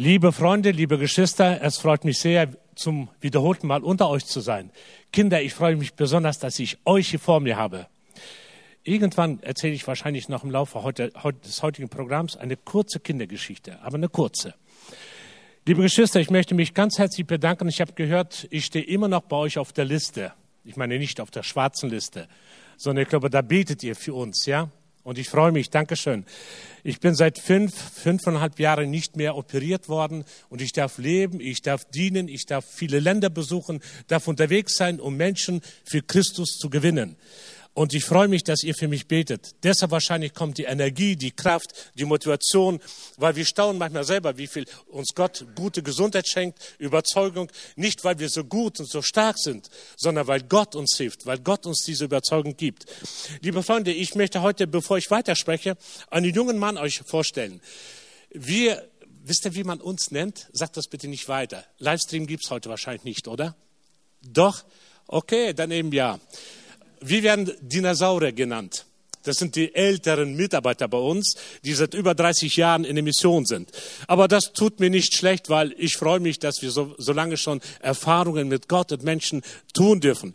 Liebe Freunde, liebe Geschwister, es freut mich sehr, zum wiederholten Mal unter euch zu sein. Kinder, ich freue mich besonders, dass ich euch hier vor mir habe. Irgendwann erzähle ich wahrscheinlich noch im Laufe heute, des heutigen Programms eine kurze Kindergeschichte, aber eine kurze. Liebe Geschwister, ich möchte mich ganz herzlich bedanken. Ich habe gehört, ich stehe immer noch bei euch auf der Liste. Ich meine nicht auf der schwarzen Liste, sondern ich glaube, da betet ihr für uns, ja? Und ich freue mich, Dankeschön. Ich bin seit fünf, fünfeinhalb Jahren nicht mehr operiert worden und ich darf leben, ich darf dienen, ich darf viele Länder besuchen, darf unterwegs sein, um Menschen für Christus zu gewinnen. Und ich freue mich, dass ihr für mich betet. Deshalb wahrscheinlich kommt die Energie, die Kraft, die Motivation, weil wir staunen manchmal selber, wie viel uns Gott gute Gesundheit schenkt, Überzeugung. Nicht, weil wir so gut und so stark sind, sondern weil Gott uns hilft, weil Gott uns diese Überzeugung gibt. Liebe Freunde, ich möchte heute, bevor ich weiterspreche, einen jungen Mann euch vorstellen. Wir, wisst ihr, wie man uns nennt? Sagt das bitte nicht weiter. Livestream gibt's heute wahrscheinlich nicht, oder? Doch? Okay, dann eben ja wir werden Dinosaurier genannt. Das sind die älteren Mitarbeiter bei uns, die seit über 30 Jahren in der Mission sind. Aber das tut mir nicht schlecht, weil ich freue mich, dass wir so, so lange schon Erfahrungen mit Gott und Menschen tun dürfen.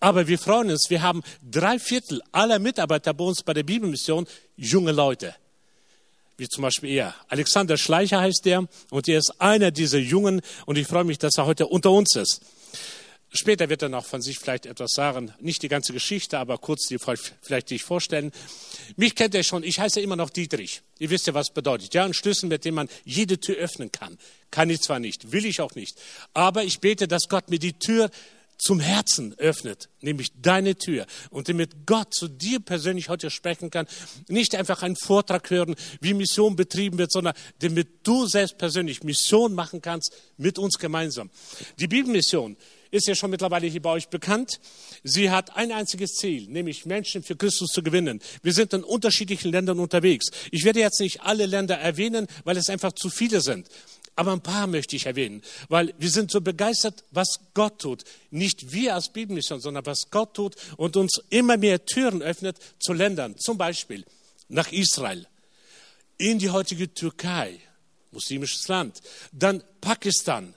Aber wir freuen uns, wir haben drei Viertel aller Mitarbeiter bei uns bei der Bibelmission junge Leute. Wie zum Beispiel er. Alexander Schleicher heißt der und er ist einer dieser Jungen und ich freue mich, dass er heute unter uns ist. Später wird er noch von sich vielleicht etwas sagen. Nicht die ganze Geschichte, aber kurz die vielleicht sich vorstellen. Mich kennt er schon. Ich heiße immer noch Dietrich. Ihr wisst ja, was bedeutet. Ja, ein Schlüssel, mit dem man jede Tür öffnen kann. Kann ich zwar nicht, will ich auch nicht. Aber ich bete, dass Gott mir die Tür zum Herzen öffnet, nämlich deine Tür. Und damit Gott zu dir persönlich heute sprechen kann, nicht einfach einen Vortrag hören, wie Mission betrieben wird, sondern damit du selbst persönlich Mission machen kannst mit uns gemeinsam. Die Bibelmission ist ja schon mittlerweile hier bei euch bekannt. Sie hat ein einziges Ziel, nämlich Menschen für Christus zu gewinnen. Wir sind in unterschiedlichen Ländern unterwegs. Ich werde jetzt nicht alle Länder erwähnen, weil es einfach zu viele sind. Aber ein paar möchte ich erwähnen, weil wir sind so begeistert, was Gott tut. Nicht wir als Bibelmission, sondern was Gott tut und uns immer mehr Türen öffnet zu Ländern. Zum Beispiel nach Israel, in die heutige Türkei, muslimisches Land, dann Pakistan,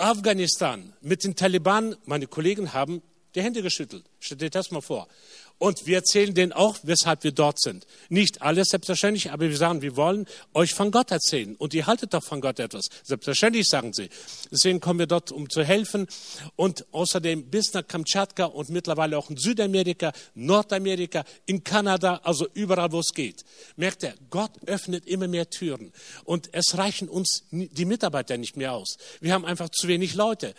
Afghanistan mit den Taliban, meine Kollegen haben die Hände geschüttelt. Stell dir das mal vor. Und wir erzählen denen auch, weshalb wir dort sind. Nicht alles selbstverständlich, aber wir sagen, wir wollen euch von Gott erzählen. Und ihr haltet doch von Gott etwas. Selbstverständlich, sagen sie. Deswegen kommen wir dort, um zu helfen. Und außerdem bis nach Kamtschatka und mittlerweile auch in Südamerika, Nordamerika, in Kanada, also überall, wo es geht. Merkt ihr, Gott öffnet immer mehr Türen. Und es reichen uns die Mitarbeiter nicht mehr aus. Wir haben einfach zu wenig Leute.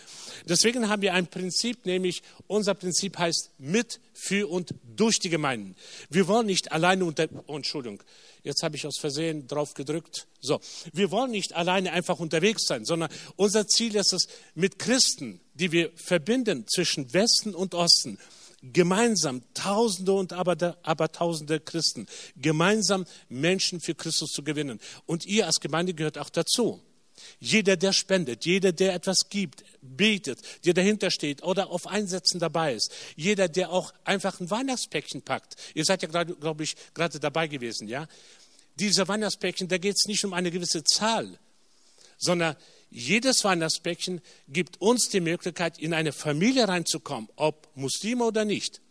Deswegen haben wir ein Prinzip, nämlich unser Prinzip heißt mit, für und durch die Gemeinden. Wir wollen nicht alleine unter, oh, Entschuldigung, jetzt habe ich aus Versehen drauf gedrückt. So, wir wollen nicht alleine einfach unterwegs sein, sondern unser Ziel ist es, mit Christen, die wir verbinden zwischen Westen und Osten, gemeinsam Tausende und aber, Tausende Christen, gemeinsam Menschen für Christus zu gewinnen. Und ihr als Gemeinde gehört auch dazu. Jeder, der spendet, jeder, der etwas gibt, betet, der dahinter steht oder auf Einsätzen dabei ist, jeder, der auch einfach ein Weihnachtspäckchen packt. Ihr seid ja gerade, glaube ich, gerade dabei gewesen, ja? Diese Weihnachtspäckchen, da geht es nicht um eine gewisse Zahl, sondern jedes Weihnachtspäckchen gibt uns die Möglichkeit, in eine Familie reinzukommen, ob Muslime oder nicht,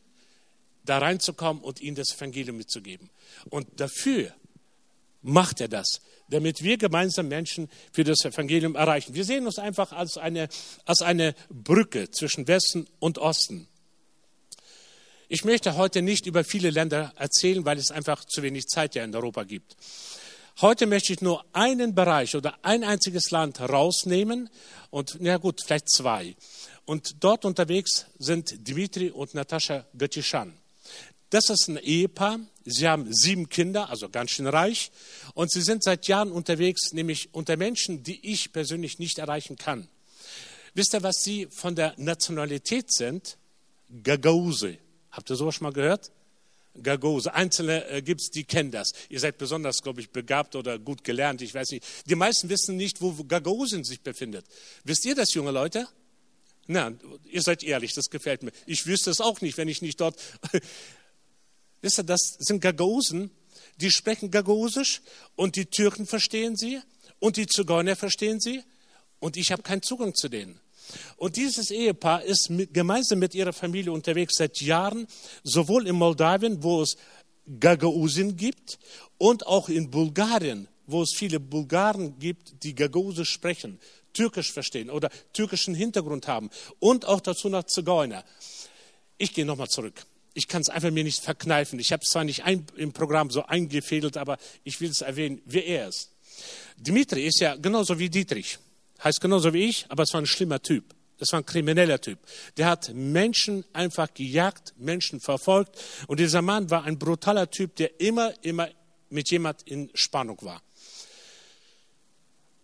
da reinzukommen und ihnen das Evangelium mitzugeben. Und dafür macht er das damit wir gemeinsam Menschen für das Evangelium erreichen. Wir sehen uns einfach als eine, als eine Brücke zwischen Westen und Osten. Ich möchte heute nicht über viele Länder erzählen, weil es einfach zu wenig Zeit ja in Europa gibt. Heute möchte ich nur einen Bereich oder ein einziges Land rausnehmen und, na gut, vielleicht zwei. Und dort unterwegs sind Dimitri und Natascha Göttischan. Das ist ein Ehepaar. Sie haben sieben Kinder, also ganz schön reich. Und sie sind seit Jahren unterwegs, nämlich unter Menschen, die ich persönlich nicht erreichen kann. Wisst ihr, was sie von der Nationalität sind? Gagause. Habt ihr sowas schon mal gehört? Gagose. Einzelne äh, gibt es, die kennen das. Ihr seid besonders, glaube ich, begabt oder gut gelernt. Ich weiß nicht. Die meisten wissen nicht, wo Gagausen sich befindet. Wisst ihr das, junge Leute? Na, ihr seid ehrlich, das gefällt mir. Ich wüsste es auch nicht, wenn ich nicht dort Wisst ihr, das sind Gagausen, die sprechen Gagausisch und die Türken verstehen sie Und die Zigeuner verstehen sie und ich habe keinen Zugang zu denen. Und dieses Ehepaar ist mit, gemeinsam mit ihrer Familie unterwegs seit Jahren, sowohl in Moldawien, wo es Gagausen gibt, und auch in Bulgarien, wo es viele Bulgaren gibt, die Gagausisch sprechen, Türkisch verstehen oder türkischen Hintergrund haben und auch dazu noch Zigeuner. Ich gehe nochmal zurück. Ich kann es einfach mir nicht verkneifen. Ich habe es zwar nicht ein, im Programm so eingefädelt, aber ich will es erwähnen, wer er ist. Dimitri ist ja genauso wie Dietrich heißt genauso wie ich, aber es war ein schlimmer Typ. Das war ein krimineller Typ. Der hat Menschen einfach gejagt, Menschen verfolgt. Und dieser Mann war ein brutaler Typ, der immer, immer mit jemand in Spannung war.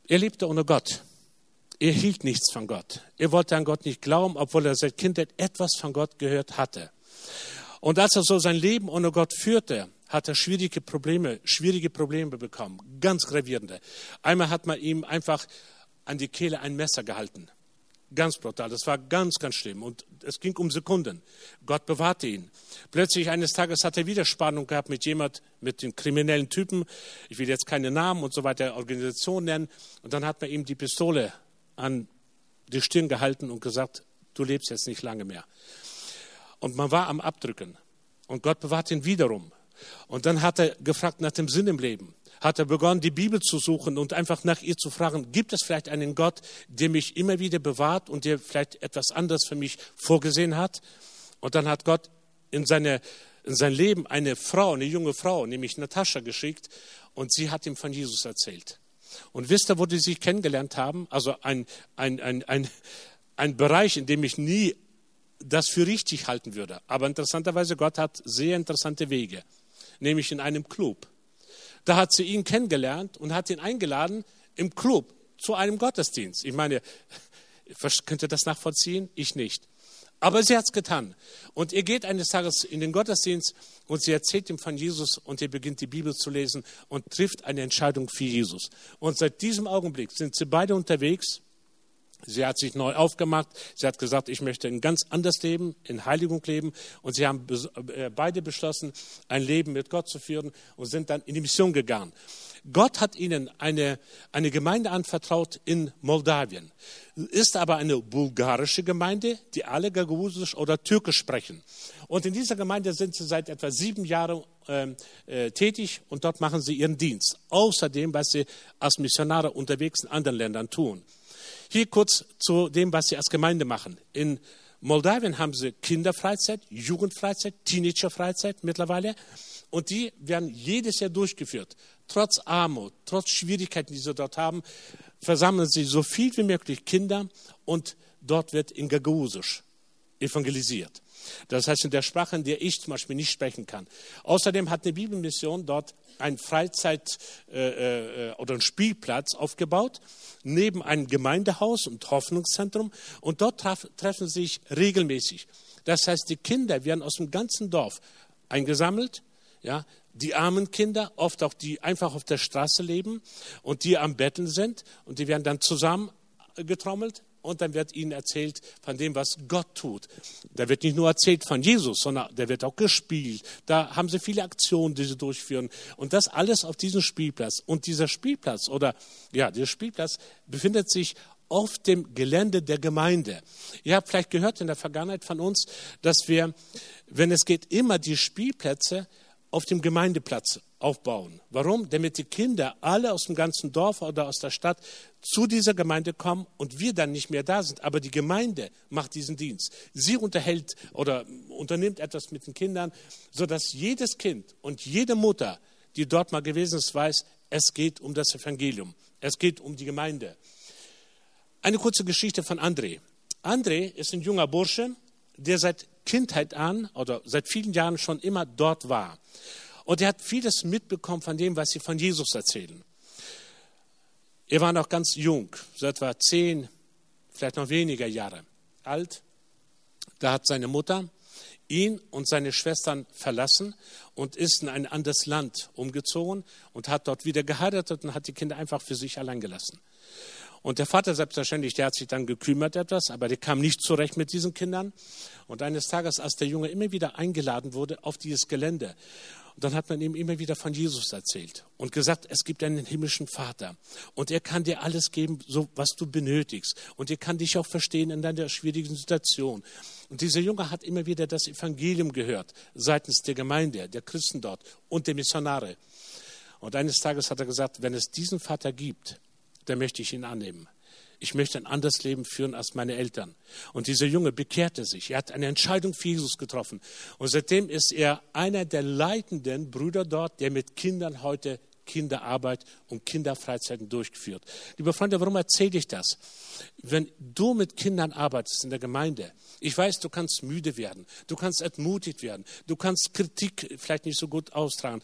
Er lebte ohne Gott. Er hielt nichts von Gott. Er wollte an Gott nicht glauben, obwohl er seit Kindheit etwas von Gott gehört hatte. Und als er so sein Leben ohne Gott führte, hat er schwierige Probleme, schwierige Probleme bekommen, ganz gravierende. Einmal hat man ihm einfach an die Kehle ein Messer gehalten. Ganz brutal. Das war ganz, ganz schlimm. Und es ging um Sekunden. Gott bewahrte ihn. Plötzlich eines Tages hat er wieder Spannung gehabt mit jemand, mit den kriminellen Typen. Ich will jetzt keine Namen und so weiter, Organisation nennen. Und dann hat man ihm die Pistole an die Stirn gehalten und gesagt, du lebst jetzt nicht lange mehr. Und man war am Abdrücken. Und Gott bewahrt ihn wiederum. Und dann hat er gefragt nach dem Sinn im Leben hat er begonnen, die Bibel zu suchen und einfach nach ihr zu fragen, gibt es vielleicht einen Gott, der mich immer wieder bewahrt und der vielleicht etwas anderes für mich vorgesehen hat? Und dann hat Gott in, seine, in sein Leben eine Frau, eine junge Frau, nämlich Natascha, geschickt und sie hat ihm von Jesus erzählt. Und wisst ihr, wo die sich kennengelernt haben? Also ein, ein, ein, ein, ein Bereich, in dem ich nie das für richtig halten würde. Aber interessanterweise, Gott hat sehr interessante Wege, nämlich in einem Club. Da hat sie ihn kennengelernt und hat ihn eingeladen im Club zu einem Gottesdienst. Ich meine, könnt ihr das nachvollziehen? Ich nicht. Aber sie hat es getan. Und ihr geht eines Tages in den Gottesdienst und sie erzählt ihm von Jesus und ihr beginnt die Bibel zu lesen und trifft eine Entscheidung für Jesus. Und seit diesem Augenblick sind sie beide unterwegs Sie hat sich neu aufgemacht. Sie hat gesagt, ich möchte ein ganz anderes Leben, in Heiligung leben. Und sie haben äh, beide beschlossen, ein Leben mit Gott zu führen und sind dann in die Mission gegangen. Gott hat ihnen eine, eine Gemeinde anvertraut in Moldawien. Ist aber eine bulgarische Gemeinde, die alle Gagausisch oder Türkisch sprechen. Und in dieser Gemeinde sind sie seit etwa sieben Jahren ähm, äh, tätig und dort machen sie ihren Dienst. Außerdem, was sie als Missionare unterwegs in anderen Ländern tun. Hier kurz zu dem, was sie als Gemeinde machen. In Moldawien haben sie Kinderfreizeit, Jugendfreizeit, Teenagerfreizeit mittlerweile. Und die werden jedes Jahr durchgeführt. Trotz Armut, trotz Schwierigkeiten, die sie dort haben, versammeln sie so viel wie möglich Kinder und dort wird in Gagausisch evangelisiert. Das heißt in der Sprache, in der ich zum Beispiel nicht sprechen kann. Außerdem hat eine Bibelmission dort ein Freizeit- äh, äh, oder ein Spielplatz aufgebaut, neben einem Gemeindehaus und Hoffnungszentrum. Und dort traf, treffen sich regelmäßig. Das heißt, die Kinder werden aus dem ganzen Dorf eingesammelt, ja, die armen Kinder, oft auch die einfach auf der Straße leben und die am Betteln sind und die werden dann zusammengetrommelt und dann wird ihnen erzählt von dem, was Gott tut. Da wird nicht nur erzählt von Jesus, sondern da wird auch gespielt. Da haben sie viele Aktionen, die sie durchführen. Und das alles auf diesem Spielplatz. Und dieser Spielplatz oder ja, dieser Spielplatz befindet sich auf dem Gelände der Gemeinde. Ihr habt vielleicht gehört in der Vergangenheit von uns, dass wir, wenn es geht, immer die Spielplätze auf dem Gemeindeplatz aufbauen. Warum? Damit die Kinder alle aus dem ganzen Dorf oder aus der Stadt zu dieser Gemeinde kommen und wir dann nicht mehr da sind. Aber die Gemeinde macht diesen Dienst. Sie unterhält oder unternimmt etwas mit den Kindern, sodass jedes Kind und jede Mutter, die dort mal gewesen ist, weiß, es geht um das Evangelium. Es geht um die Gemeinde. Eine kurze Geschichte von André. André ist ein junger Bursche, der seit Kindheit an oder seit vielen Jahren schon immer dort war. Und er hat vieles mitbekommen von dem, was sie von Jesus erzählen. Er war noch ganz jung, so etwa zehn, vielleicht noch weniger Jahre alt. Da hat seine Mutter ihn und seine Schwestern verlassen und ist in ein anderes Land umgezogen und hat dort wieder geheiratet und hat die Kinder einfach für sich allein gelassen. Und der Vater selbstverständlich, der hat sich dann gekümmert etwas, aber der kam nicht zurecht mit diesen Kindern. Und eines Tages, als der Junge immer wieder eingeladen wurde auf dieses Gelände, und dann hat man ihm immer wieder von Jesus erzählt und gesagt, es gibt einen himmlischen Vater und er kann dir alles geben, so was du benötigst. Und er kann dich auch verstehen in deiner schwierigen Situation. Und dieser Junge hat immer wieder das Evangelium gehört, seitens der Gemeinde, der Christen dort und der Missionare. Und eines Tages hat er gesagt, wenn es diesen Vater gibt, dann möchte ich ihn annehmen. Ich möchte ein anderes Leben führen als meine Eltern. Und dieser Junge bekehrte sich. Er hat eine Entscheidung für Jesus getroffen. Und seitdem ist er einer der leitenden Brüder dort, der mit Kindern heute Kinderarbeit und Kinderfreizeiten durchgeführt. Liebe Freunde, warum erzähle ich das? Wenn du mit Kindern arbeitest in der Gemeinde, ich weiß, du kannst müde werden, du kannst entmutigt werden, du kannst Kritik vielleicht nicht so gut austragen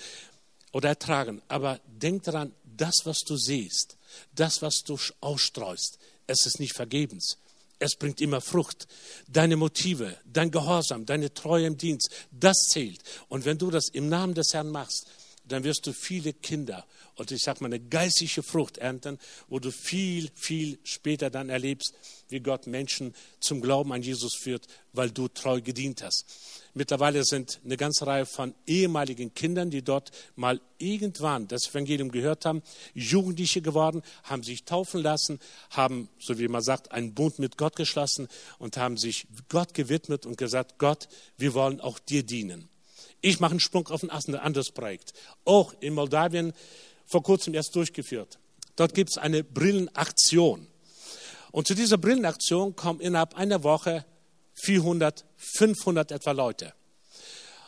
oder ertragen, aber denk daran, das, was du siehst, das, was du ausstreust, es ist nicht vergebens. Es bringt immer Frucht. Deine Motive, dein Gehorsam, deine Treue im Dienst, das zählt. Und wenn du das im Namen des Herrn machst, dann wirst du viele Kinder und ich sage mal eine geistliche Frucht ernten, wo du viel, viel später dann erlebst, wie Gott Menschen zum Glauben an Jesus führt, weil du treu gedient hast. Mittlerweile sind eine ganze Reihe von ehemaligen Kindern, die dort mal irgendwann das Evangelium gehört haben, Jugendliche geworden, haben sich taufen lassen, haben, so wie man sagt, einen Bund mit Gott geschlossen und haben sich Gott gewidmet und gesagt, Gott, wir wollen auch dir dienen. Ich mache einen Sprung auf ein anderes Projekt. Auch in Moldawien vor kurzem erst durchgeführt. Dort gibt es eine Brillenaktion. Und zu dieser Brillenaktion kommen innerhalb einer Woche 400, 500 etwa Leute.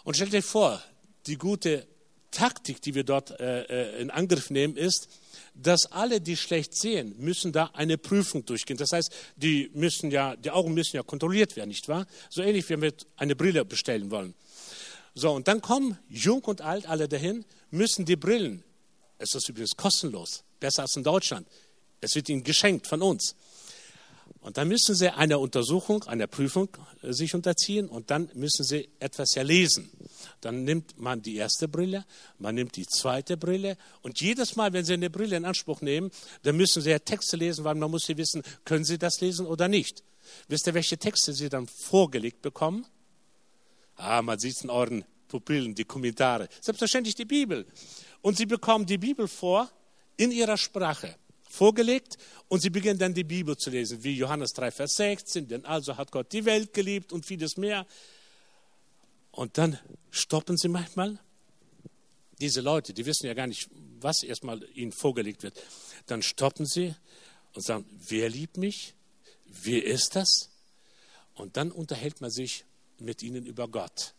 Und stellt euch vor, die gute Taktik, die wir dort äh, äh, in Angriff nehmen, ist, dass alle, die schlecht sehen, müssen da eine Prüfung durchgehen. Das heißt, die müssen ja, die Augen müssen ja kontrolliert werden, nicht wahr? So ähnlich, wie wir eine Brille bestellen wollen. So, und dann kommen jung und alt alle dahin, müssen die Brillen, es ist übrigens kostenlos, besser als in Deutschland, es wird ihnen geschenkt von uns. Und dann müssen sie einer Untersuchung, einer Prüfung äh, sich unterziehen und dann müssen sie etwas erlesen. Dann nimmt man die erste Brille, man nimmt die zweite Brille und jedes Mal, wenn sie eine Brille in Anspruch nehmen, dann müssen sie ja Texte lesen, weil man muss sie wissen, können sie das lesen oder nicht. Wisst ihr, welche Texte sie dann vorgelegt bekommen? Ah, man sieht es in euren Pupillen, die Kommentare. Selbstverständlich die Bibel. Und sie bekommen die Bibel vor in ihrer Sprache vorgelegt und sie beginnen dann die Bibel zu lesen, wie Johannes 3, Vers 16, denn also hat Gott die Welt geliebt und vieles mehr. Und dann stoppen sie manchmal. Diese Leute, die wissen ja gar nicht, was erstmal ihnen vorgelegt wird. Dann stoppen sie und sagen, wer liebt mich? Wer ist das? Und dann unterhält man sich mit ihnen über Gott.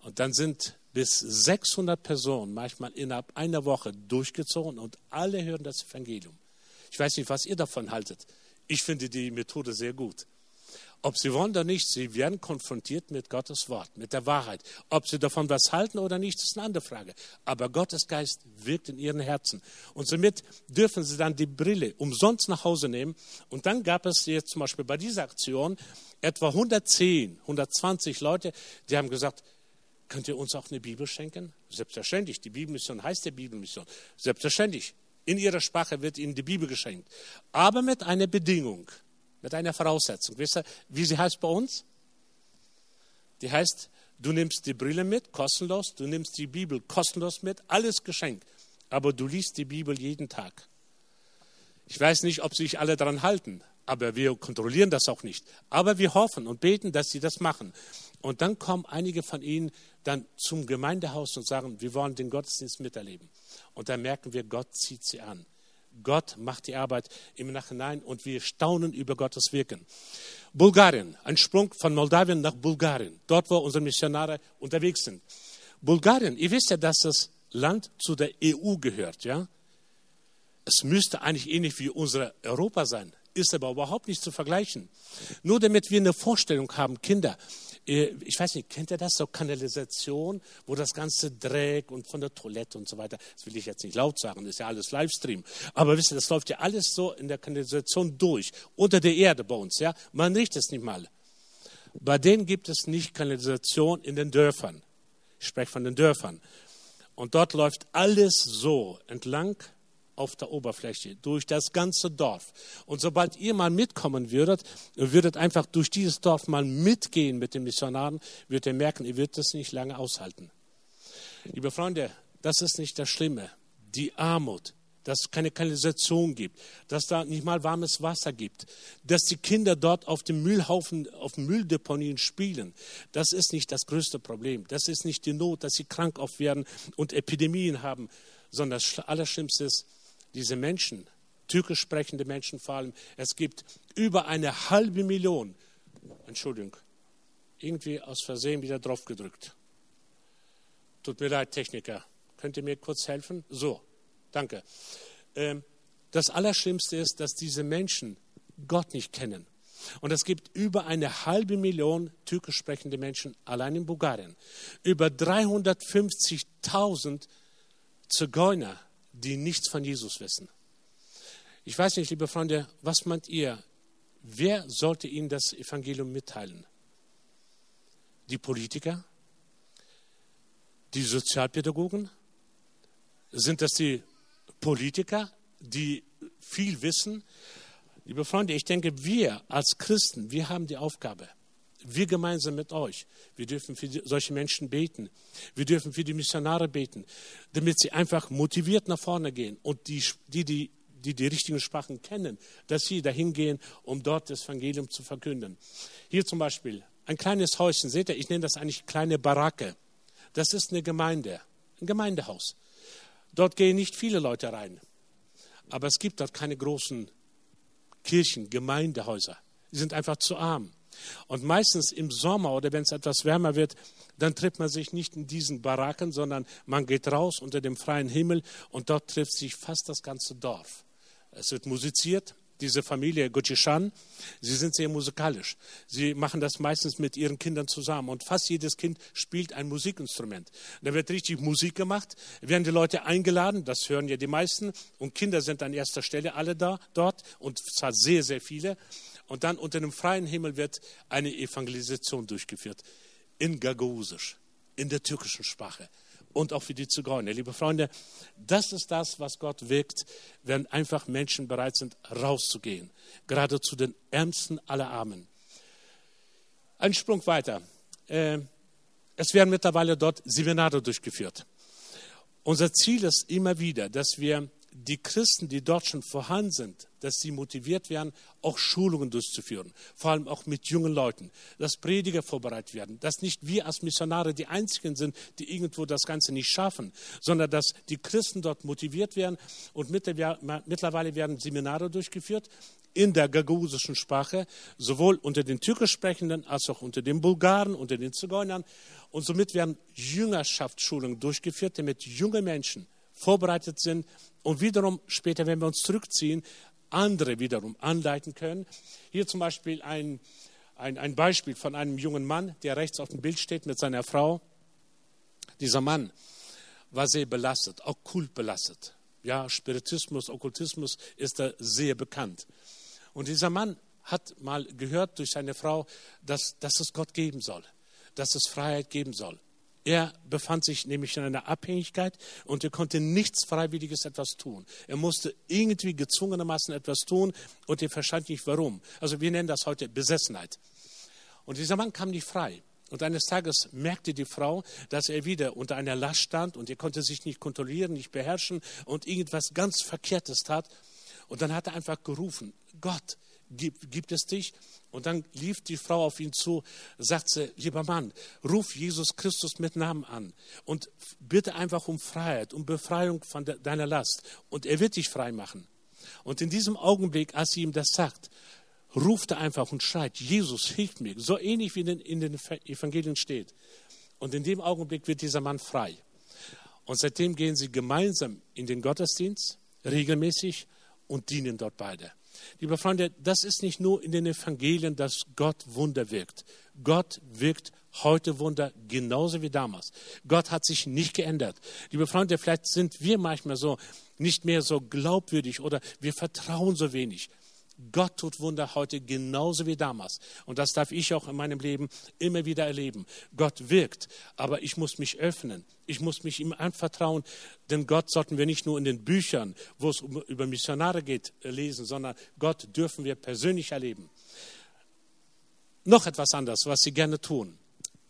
Und dann sind bis 600 Personen manchmal innerhalb einer Woche durchgezogen und alle hören das Evangelium. Ich weiß nicht, was ihr davon haltet. Ich finde die Methode sehr gut. Ob sie wollen oder nicht, sie werden konfrontiert mit Gottes Wort, mit der Wahrheit. Ob sie davon was halten oder nicht, ist eine andere Frage. Aber Gottes Geist wirkt in ihren Herzen. Und somit dürfen sie dann die Brille umsonst nach Hause nehmen. Und dann gab es jetzt zum Beispiel bei dieser Aktion etwa 110, 120 Leute, die haben gesagt, könnt ihr uns auch eine Bibel schenken? Selbstverständlich. Die Bibelmission heißt der Bibelmission. Selbstverständlich. In ihrer Sprache wird ihnen die Bibel geschenkt. Aber mit einer Bedingung, mit einer Voraussetzung. Wisst ihr, wie sie heißt bei uns? Die heißt, du nimmst die Brille mit, kostenlos, du nimmst die Bibel kostenlos mit, alles geschenkt. Aber du liest die Bibel jeden Tag. Ich weiß nicht, ob sich alle daran halten, aber wir kontrollieren das auch nicht. Aber wir hoffen und beten, dass sie das machen. Und dann kommen einige von ihnen dann zum Gemeindehaus und sagen, wir wollen den Gottesdienst miterleben. Und dann merken wir, Gott zieht sie an. Gott macht die Arbeit im Nachhinein und wir staunen über Gottes Wirken. Bulgarien, ein Sprung von Moldawien nach Bulgarien, dort wo unsere Missionare unterwegs sind. Bulgarien, ihr wisst ja, dass das Land zu der EU gehört, ja? Es müsste eigentlich ähnlich wie unsere Europa sein, ist aber überhaupt nicht zu vergleichen. Nur damit wir eine Vorstellung haben, Kinder, äh, ich weiß nicht, kennt ihr das, so Kanalisation, wo das ganze Dreck und von der Toilette und so weiter, das will ich jetzt nicht laut sagen, das ist ja alles Livestream, aber wisst ihr, das läuft ja alles so in der Kanalisation durch, unter der Erde bei uns, ja, man riecht es nicht mal. Bei denen gibt es nicht Kanalisation in den Dörfern. Ich spreche von den Dörfern. Und dort läuft alles so entlang auf der Oberfläche, durch das ganze Dorf. Und sobald ihr mal mitkommen würdet, würdet einfach durch dieses Dorf mal mitgehen mit den Missionaren, würdet ihr merken, ihr würdet das nicht lange aushalten. Liebe Freunde, das ist nicht das Schlimme. Die Armut, dass es keine Kanalisation gibt, dass da nicht mal warmes Wasser gibt, dass die Kinder dort auf dem Müllhaufen, auf Mülldeponien spielen. Das ist nicht das größte Problem. Das ist nicht die Not, dass sie krank oft werden und Epidemien haben, sondern das Allerschlimmste ist, diese Menschen, türkisch sprechende Menschen vor allem, es gibt über eine halbe Million, Entschuldigung, irgendwie aus Versehen wieder drauf gedrückt. Tut mir leid, Techniker. Könnt ihr mir kurz helfen? So, danke. Ähm, das Allerschlimmste ist, dass diese Menschen Gott nicht kennen. Und es gibt über eine halbe Million türkisch sprechende Menschen allein in Bulgarien. Über 350.000 Zigeuner, die nichts von Jesus wissen. Ich weiß nicht, liebe Freunde, was meint ihr? Wer sollte ihnen das Evangelium mitteilen? Die Politiker? Die Sozialpädagogen? Sind das die Politiker, die viel wissen? Liebe Freunde, ich denke, wir als Christen, wir haben die Aufgabe, wir gemeinsam mit euch, wir dürfen für solche Menschen beten. Wir dürfen für die Missionare beten, damit sie einfach motiviert nach vorne gehen und die, die, die die die richtigen Sprachen kennen, dass sie dahin gehen, um dort das Evangelium zu verkünden. Hier zum Beispiel ein kleines Häuschen, seht ihr, ich nenne das eigentlich kleine Baracke. Das ist eine Gemeinde, ein Gemeindehaus. Dort gehen nicht viele Leute rein, aber es gibt dort keine großen Kirchen, Gemeindehäuser. Die sind einfach zu arm. Und meistens im Sommer oder wenn es etwas wärmer wird, dann trifft man sich nicht in diesen Baracken, sondern man geht raus unter dem freien Himmel und dort trifft sich fast das ganze Dorf. Es wird musiziert. Diese Familie Guchishan, sie sind sehr musikalisch. Sie machen das meistens mit ihren Kindern zusammen und fast jedes Kind spielt ein Musikinstrument. Da wird richtig Musik gemacht, werden die Leute eingeladen, das hören ja die meisten und Kinder sind an erster Stelle alle da dort und zwar sehr, sehr viele. Und dann unter dem freien Himmel wird eine Evangelisation durchgeführt. In Gagausisch, in der türkischen Sprache. Und auch für die Zigeuner. Liebe Freunde, das ist das, was Gott wirkt, wenn einfach Menschen bereit sind, rauszugehen. Gerade zu den Ärmsten aller Armen. Ein Sprung weiter. Äh, es werden mittlerweile dort Seminare durchgeführt. Unser Ziel ist immer wieder, dass wir die Christen, die dort schon vorhanden sind, dass sie motiviert werden, auch Schulungen durchzuführen, vor allem auch mit jungen Leuten, dass Prediger vorbereitet werden, dass nicht wir als Missionare die Einzigen sind, die irgendwo das Ganze nicht schaffen, sondern dass die Christen dort motiviert werden und mittlerweile werden Seminare durchgeführt in der gagausischen Sprache, sowohl unter den türkisch sprechenden als auch unter den Bulgaren, unter den Zigeunern und somit werden Jüngerschaftsschulungen durchgeführt, damit junge Menschen vorbereitet sind und wiederum später, wenn wir uns zurückziehen, andere wiederum anleiten können. Hier zum Beispiel ein, ein, ein Beispiel von einem jungen Mann, der rechts auf dem Bild steht mit seiner Frau. Dieser Mann war sehr belastet, auch kult belastet. Ja, Spiritismus, Okkultismus ist da sehr bekannt. Und dieser Mann hat mal gehört durch seine Frau, dass, dass es Gott geben soll, dass es Freiheit geben soll. Er befand sich nämlich in einer Abhängigkeit und er konnte nichts Freiwilliges etwas tun. Er musste irgendwie gezwungenermaßen etwas tun und er verstand nicht warum. Also wir nennen das heute Besessenheit. Und dieser Mann kam nicht frei. Und eines Tages merkte die Frau, dass er wieder unter einer Last stand und er konnte sich nicht kontrollieren, nicht beherrschen und irgendwas ganz Verkehrtes tat. Und dann hat er einfach gerufen, Gott, gibt, gibt es dich? Und dann lief die Frau auf ihn zu, sagte, lieber Mann, ruf Jesus Christus mit Namen an und bitte einfach um Freiheit, um Befreiung von de, deiner Last. Und er wird dich frei machen. Und in diesem Augenblick, als sie ihm das sagt, ruft er einfach und schreit, Jesus, hilf mir, so ähnlich wie in den, in den Evangelien steht. Und in dem Augenblick wird dieser Mann frei. Und seitdem gehen sie gemeinsam in den Gottesdienst, regelmäßig, und dienen dort beide. Liebe Freunde, das ist nicht nur in den Evangelien, dass Gott Wunder wirkt. Gott wirkt heute Wunder genauso wie damals. Gott hat sich nicht geändert. Liebe Freunde, vielleicht sind wir manchmal so nicht mehr so glaubwürdig oder wir vertrauen so wenig. Gott tut Wunder heute genauso wie damals. Und das darf ich auch in meinem Leben immer wieder erleben. Gott wirkt, aber ich muss mich öffnen. Ich muss mich ihm anvertrauen, denn Gott sollten wir nicht nur in den Büchern, wo es über Missionare geht, lesen, sondern Gott dürfen wir persönlich erleben. Noch etwas anderes, was sie gerne tun.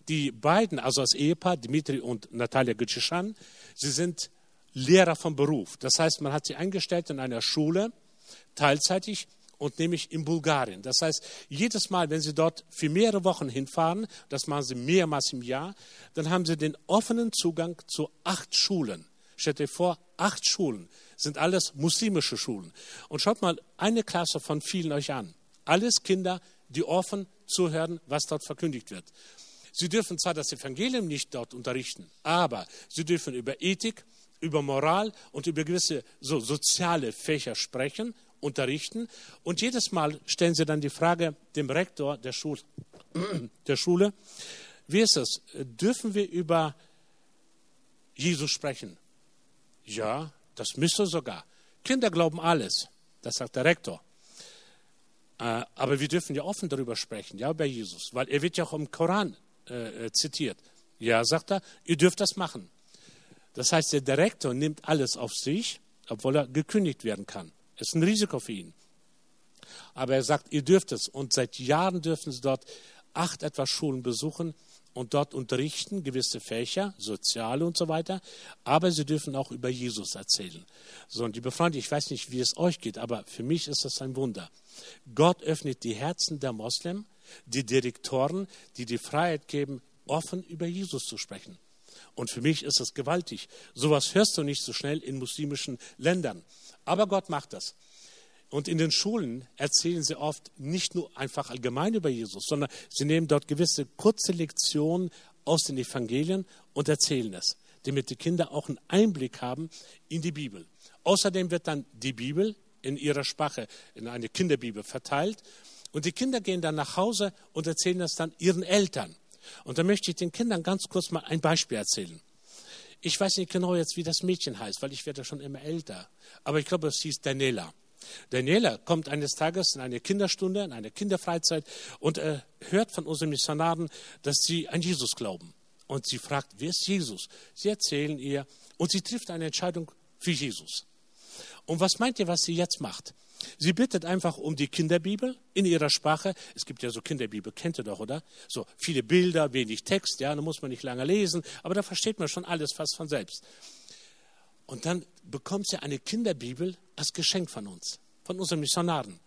Die beiden, also das Ehepaar, Dimitri und Natalia Gütschan, sie sind Lehrer vom Beruf. Das heißt, man hat sie eingestellt in einer Schule, teilzeitig, und nämlich in Bulgarien. Das heißt, jedes Mal, wenn Sie dort für mehrere Wochen hinfahren, das machen Sie mehrmals im Jahr, dann haben Sie den offenen Zugang zu acht Schulen. Stellt dir vor, acht Schulen sind alles muslimische Schulen. Und schaut mal eine Klasse von vielen euch an. Alles Kinder, die offen zuhören, was dort verkündigt wird. Sie dürfen zwar das Evangelium nicht dort unterrichten, aber sie dürfen über Ethik, über Moral und über gewisse so soziale Fächer sprechen unterrichten. Und jedes Mal stellen sie dann die Frage dem Rektor der, Schul der Schule, wie ist es, dürfen wir über Jesus sprechen? Ja, das müsste sogar. Kinder glauben alles, das sagt der Rektor. Äh, aber wir dürfen ja offen darüber sprechen, ja, über Jesus, weil er wird ja auch im Koran äh, äh, zitiert. Ja, sagt er, ihr dürft das machen. Das heißt, der Direktor nimmt alles auf sich, obwohl er gekündigt werden kann. Es ist ein Risiko für ihn. Aber er sagt, ihr dürft es. Und seit Jahren dürfen sie dort acht etwa Schulen besuchen und dort unterrichten, gewisse Fächer, soziale und so weiter. Aber sie dürfen auch über Jesus erzählen. So, und liebe Freunde, ich weiß nicht, wie es euch geht, aber für mich ist das ein Wunder. Gott öffnet die Herzen der Moslem, die Direktoren, die die Freiheit geben, offen über Jesus zu sprechen. Und für mich ist das gewaltig. Sowas hörst du nicht so schnell in muslimischen Ländern. Aber Gott macht das. Und in den Schulen erzählen sie oft nicht nur einfach allgemein über Jesus, sondern sie nehmen dort gewisse kurze Lektionen aus den Evangelien und erzählen es, damit die Kinder auch einen Einblick haben in die Bibel. Außerdem wird dann die Bibel in ihrer Sprache in eine Kinderbibel verteilt und die Kinder gehen dann nach Hause und erzählen das dann ihren Eltern. Und da möchte ich den Kindern ganz kurz mal ein Beispiel erzählen. Ich weiß nicht genau jetzt, wie das Mädchen heißt, weil ich werde schon immer älter. Aber ich glaube, es hieß Daniela. Daniela kommt eines Tages in eine Kinderstunde, in eine Kinderfreizeit und äh, hört von unseren Missionaren, dass sie an Jesus glauben. Und sie fragt, wer ist Jesus? Sie erzählen ihr und sie trifft eine Entscheidung für Jesus. Und was meint ihr, was sie jetzt macht? Sie bittet einfach um die Kinderbibel in ihrer Sprache. Es gibt ja so Kinderbibel, kennt ihr doch, oder? So viele Bilder, wenig Text, ja, da muss man nicht lange lesen, aber da versteht man schon alles fast von selbst. Und dann bekommt sie eine Kinderbibel als Geschenk von uns, von unseren Missionaren.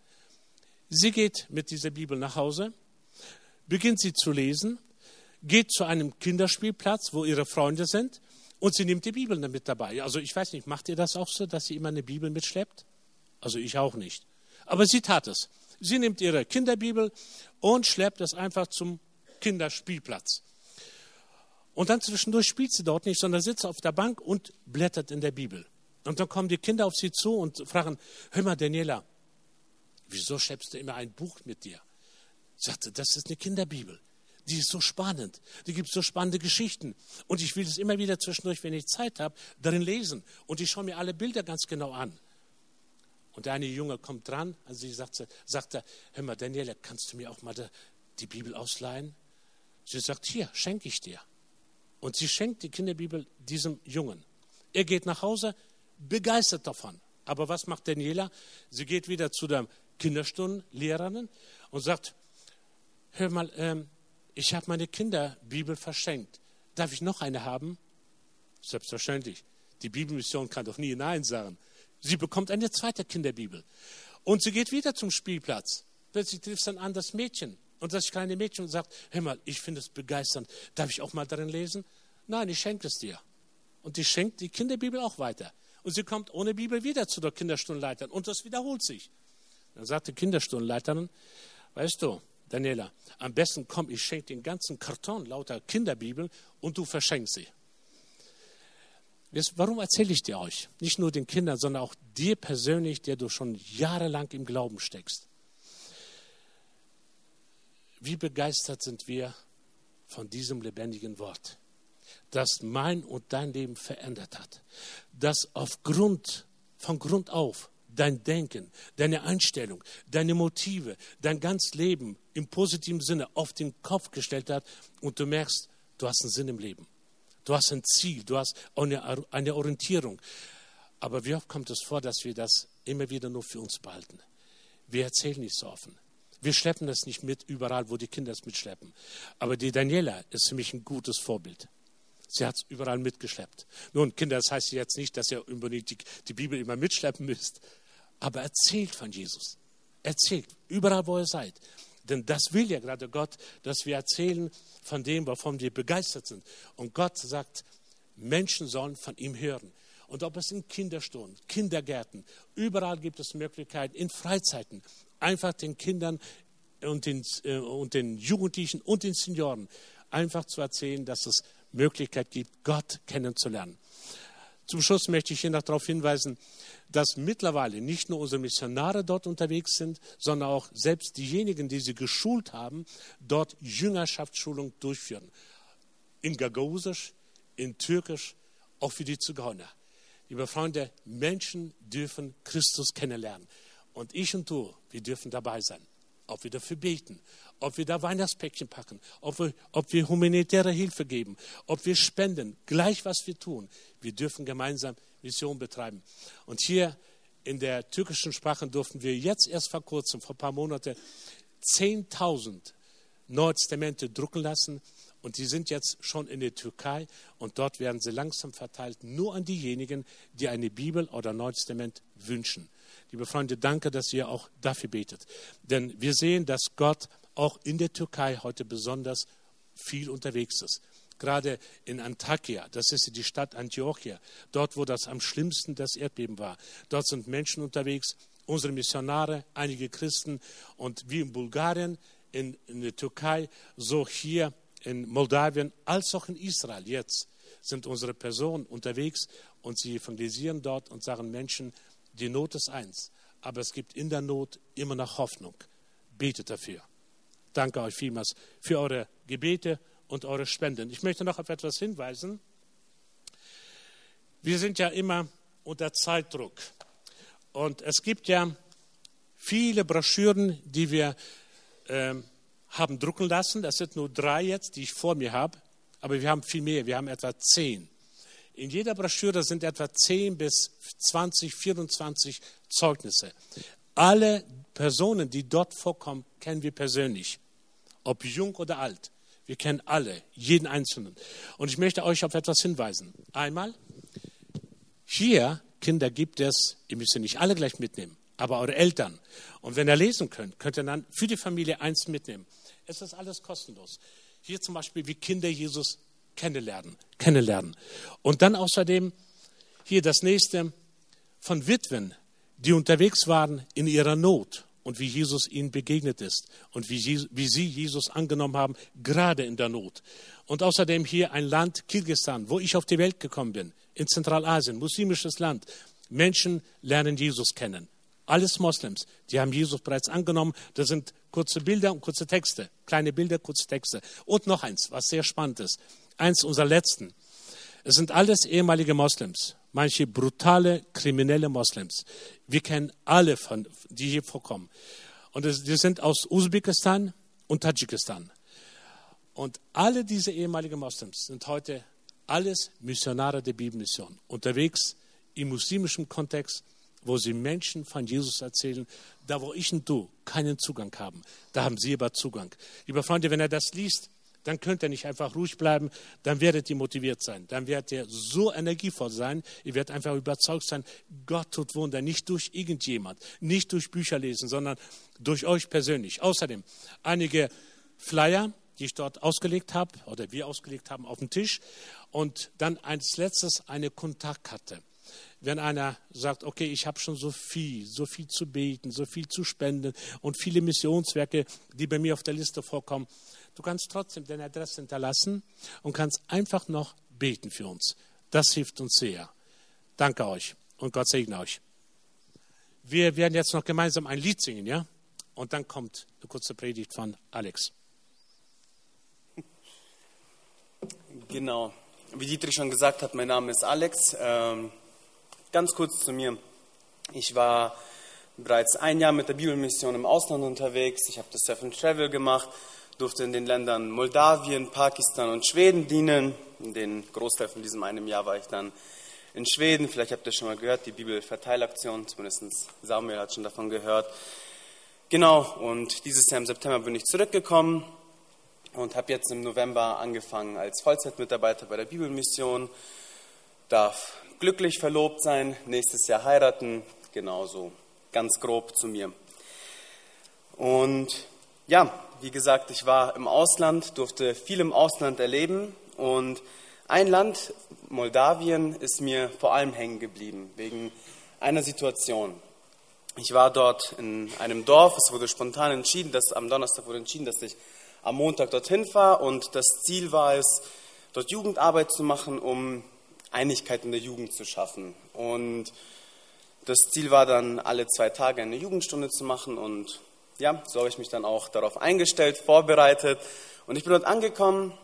Sie geht mit dieser Bibel nach Hause, beginnt sie zu lesen, geht zu einem Kinderspielplatz, wo ihre Freunde sind, und sie nimmt die Bibel damit dabei. Also ich weiß nicht, macht ihr das auch so, dass sie immer eine Bibel mitschleppt? Also ich auch nicht. Aber sie tat es. Sie nimmt ihre Kinderbibel und schleppt es einfach zum Kinderspielplatz. Und dann zwischendurch spielt sie dort nicht, sondern sitzt auf der Bank und blättert in der Bibel. Und dann kommen die Kinder auf sie zu und fragen, hör mal, Daniela, wieso schleppst du immer ein Buch mit dir? Sagte, das ist eine Kinderbibel. Die ist so spannend. Die gibt so spannende Geschichten. Und ich will es immer wieder zwischendurch, wenn ich Zeit habe, darin lesen. Und ich schaue mir alle Bilder ganz genau an. Und der eine Junge kommt dran, also sie sagte, sagte, hör mal, Daniela, kannst du mir auch mal die Bibel ausleihen? Sie sagt, hier, schenke ich dir. Und sie schenkt die Kinderbibel diesem Jungen. Er geht nach Hause, begeistert davon. Aber was macht Daniela? Sie geht wieder zu der Kinderstundenlehrerin und sagt, hör mal, ähm, ich habe meine Kinderbibel verschenkt. Darf ich noch eine haben? Selbstverständlich. Die Bibelmission kann doch nie Nein sagen. Sie bekommt eine zweite Kinderbibel. Und sie geht wieder zum Spielplatz. Plötzlich trifft sie dann an das Mädchen. Und das kleine Mädchen sagt, hör mal, ich finde es begeisternd. Darf ich auch mal darin lesen? Nein, ich schenke es dir. Und die schenkt die Kinderbibel auch weiter. Und sie kommt ohne Bibel wieder zu der Kinderstundenleiterin. Und das wiederholt sich. Dann sagt die Kinderstundenleiterin, weißt du, Daniela, am besten komm, ich schenke den ganzen Karton lauter Kinderbibel und du verschenkst sie. Warum erzähle ich dir euch? Nicht nur den Kindern, sondern auch dir persönlich, der du schon jahrelang im Glauben steckst. Wie begeistert sind wir von diesem lebendigen Wort, das mein und dein Leben verändert hat, das aufgrund, von Grund auf dein Denken, deine Einstellung, deine Motive, dein ganzes Leben im positiven Sinne auf den Kopf gestellt hat und du merkst, du hast einen Sinn im Leben. Du hast ein Ziel, du hast eine, eine Orientierung. Aber wie oft kommt es vor, dass wir das immer wieder nur für uns behalten? Wir erzählen nicht so offen. Wir schleppen das nicht mit überall, wo die Kinder es mitschleppen. Aber die Daniela ist für mich ein gutes Vorbild. Sie hat es überall mitgeschleppt. Nun, Kinder, das heißt jetzt nicht, dass ihr unbedingt die, die Bibel immer mitschleppen müsst. Aber erzählt von Jesus. Erzählt, überall, wo ihr seid. Denn das will ja gerade Gott, dass wir erzählen von dem, wovon wir begeistert sind. Und Gott sagt, Menschen sollen von ihm hören. Und ob es in Kinderstunden, Kindergärten, überall gibt es Möglichkeiten, in Freizeiten, einfach den Kindern und den, äh, und den Jugendlichen und den Senioren einfach zu erzählen, dass es Möglichkeit gibt, Gott kennenzulernen. Zum Schluss möchte ich hier noch darauf hinweisen, dass mittlerweile nicht nur unsere Missionare dort unterwegs sind, sondern auch selbst diejenigen, die sie geschult haben, dort Jüngerschaftsschulung durchführen. In Gagausisch, in Türkisch, auch für die Zigeuner. Liebe Freunde, Menschen dürfen Christus kennenlernen. Und ich und du, wir dürfen dabei sein. Ob wir dafür beten, ob wir da Weihnachtspäckchen packen, ob wir, ob wir humanitäre Hilfe geben, ob wir spenden, gleich was wir tun. Wir dürfen gemeinsam Mission betreiben. Und hier in der türkischen Sprache durften wir jetzt erst vor kurzem, vor ein paar Monaten, 10.000 Neue Testamente drucken lassen und die sind jetzt schon in der Türkei und dort werden sie langsam verteilt, nur an diejenigen, die eine Bibel oder ein wünschen. Liebe Freunde, danke, dass ihr auch dafür betet. Denn wir sehen, dass Gott auch in der Türkei heute besonders viel unterwegs ist. Gerade in Antakya, das ist die Stadt Antiochia, dort, wo das am schlimmsten das Erdbeben war. Dort sind Menschen unterwegs, unsere Missionare, einige Christen und wie in Bulgarien, in, in der Türkei, so hier in Moldawien als auch in Israel jetzt sind unsere Personen unterwegs und sie evangelisieren dort und sagen Menschen, die Not ist eins, aber es gibt in der Not immer noch Hoffnung. Betet dafür. Danke euch vielmals für eure Gebete und eure Spenden. Ich möchte noch auf etwas hinweisen. Wir sind ja immer unter Zeitdruck und es gibt ja viele Broschüren, die wir äh, haben drucken lassen. Das sind nur drei jetzt, die ich vor mir habe. Aber wir haben viel mehr. Wir haben etwa zehn. In jeder Broschüre sind etwa 10 bis 20, 24 Zeugnisse. Alle Personen, die dort vorkommen, kennen wir persönlich. Ob jung oder alt. Wir kennen alle, jeden Einzelnen. Und ich möchte euch auf etwas hinweisen. Einmal, hier, Kinder, gibt es, ihr müsst nicht alle gleich mitnehmen, aber eure Eltern. Und wenn ihr lesen könnt, könnt ihr dann für die Familie eins mitnehmen. Es ist alles kostenlos. Hier zum Beispiel, wie Kinder Jesus kennenlernen. kennenlernen. Und dann außerdem hier das nächste von Witwen, die unterwegs waren in ihrer Not und wie Jesus ihnen begegnet ist und wie, wie sie Jesus angenommen haben, gerade in der Not. Und außerdem hier ein Land, Kirgisistan, wo ich auf die Welt gekommen bin, in Zentralasien, muslimisches Land. Menschen lernen Jesus kennen. Alles Moslems, die haben Jesus bereits angenommen. Das sind kurze Bilder und kurze Texte. Kleine Bilder, kurze Texte. Und noch eins, was sehr spannend ist. Eins unserer letzten. Es sind alles ehemalige Moslems. Manche brutale, kriminelle Moslems. Wir kennen alle, von, die hier vorkommen. Und die sind aus Usbekistan und Tadschikistan. Und alle diese ehemaligen Moslems sind heute alles Missionare der Bibelmission. Unterwegs im muslimischen Kontext wo sie Menschen von Jesus erzählen, da wo ich und du keinen Zugang haben, da haben sie aber Zugang. Lieber Freunde, wenn er das liest, dann könnt ihr nicht einfach ruhig bleiben, dann werdet ihr motiviert sein, dann werdet ihr so energievoll sein, ihr werdet einfach überzeugt sein, Gott tut Wunder, nicht durch irgendjemand, nicht durch Bücher lesen, sondern durch euch persönlich. Außerdem einige Flyer, die ich dort ausgelegt habe oder wir ausgelegt haben auf dem Tisch und dann als letztes eine Kontaktkarte wenn einer sagt, okay, ich habe schon so viel, so viel zu beten, so viel zu spenden und viele Missionswerke, die bei mir auf der Liste vorkommen, du kannst trotzdem deine Adresse hinterlassen und kannst einfach noch beten für uns. Das hilft uns sehr. Danke euch und Gott segne euch. Wir werden jetzt noch gemeinsam ein Lied singen, ja? Und dann kommt eine kurze Predigt von Alex. Genau. Wie Dietrich schon gesagt hat, mein Name ist Alex. Ähm Ganz kurz zu mir. Ich war bereits ein Jahr mit der Bibelmission im Ausland unterwegs. Ich habe das Seven Travel gemacht, durfte in den Ländern Moldawien, Pakistan und Schweden dienen. In den Großteil von diesem einem Jahr war ich dann in Schweden. Vielleicht habt ihr schon mal gehört, die Bibelverteilaktion, zumindest Samuel hat schon davon gehört. Genau, und dieses Jahr im September bin ich zurückgekommen und habe jetzt im November angefangen als Vollzeitmitarbeiter bei der Bibelmission. Darf glücklich verlobt sein, nächstes Jahr heiraten, genauso ganz grob zu mir. Und ja, wie gesagt, ich war im Ausland, durfte viel im Ausland erleben und ein Land, Moldawien, ist mir vor allem hängen geblieben, wegen einer Situation. Ich war dort in einem Dorf, es wurde spontan entschieden, dass am Donnerstag wurde entschieden, dass ich am Montag dorthin fahre und das Ziel war es, dort Jugendarbeit zu machen, um Einigkeit in der Jugend zu schaffen. Und das Ziel war dann, alle zwei Tage eine Jugendstunde zu machen und ja, so habe ich mich dann auch darauf eingestellt, vorbereitet und ich bin dort angekommen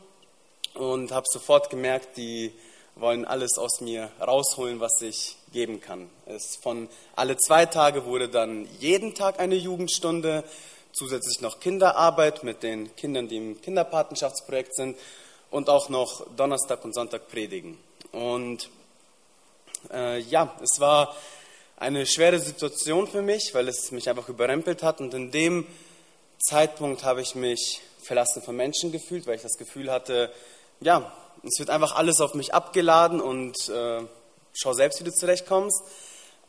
und habe sofort gemerkt, die wollen alles aus mir rausholen, was ich geben kann. Es von alle zwei Tage wurde dann jeden Tag eine Jugendstunde, zusätzlich noch Kinderarbeit mit den Kindern, die im Kinderpatenschaftsprojekt sind und auch noch Donnerstag und Sonntag predigen. Und äh, ja, es war eine schwere Situation für mich, weil es mich einfach überrempelt hat und in dem Zeitpunkt habe ich mich verlassen von Menschen gefühlt, weil ich das Gefühl hatte, ja, es wird einfach alles auf mich abgeladen und äh, schau selbst, wie du zurechtkommst.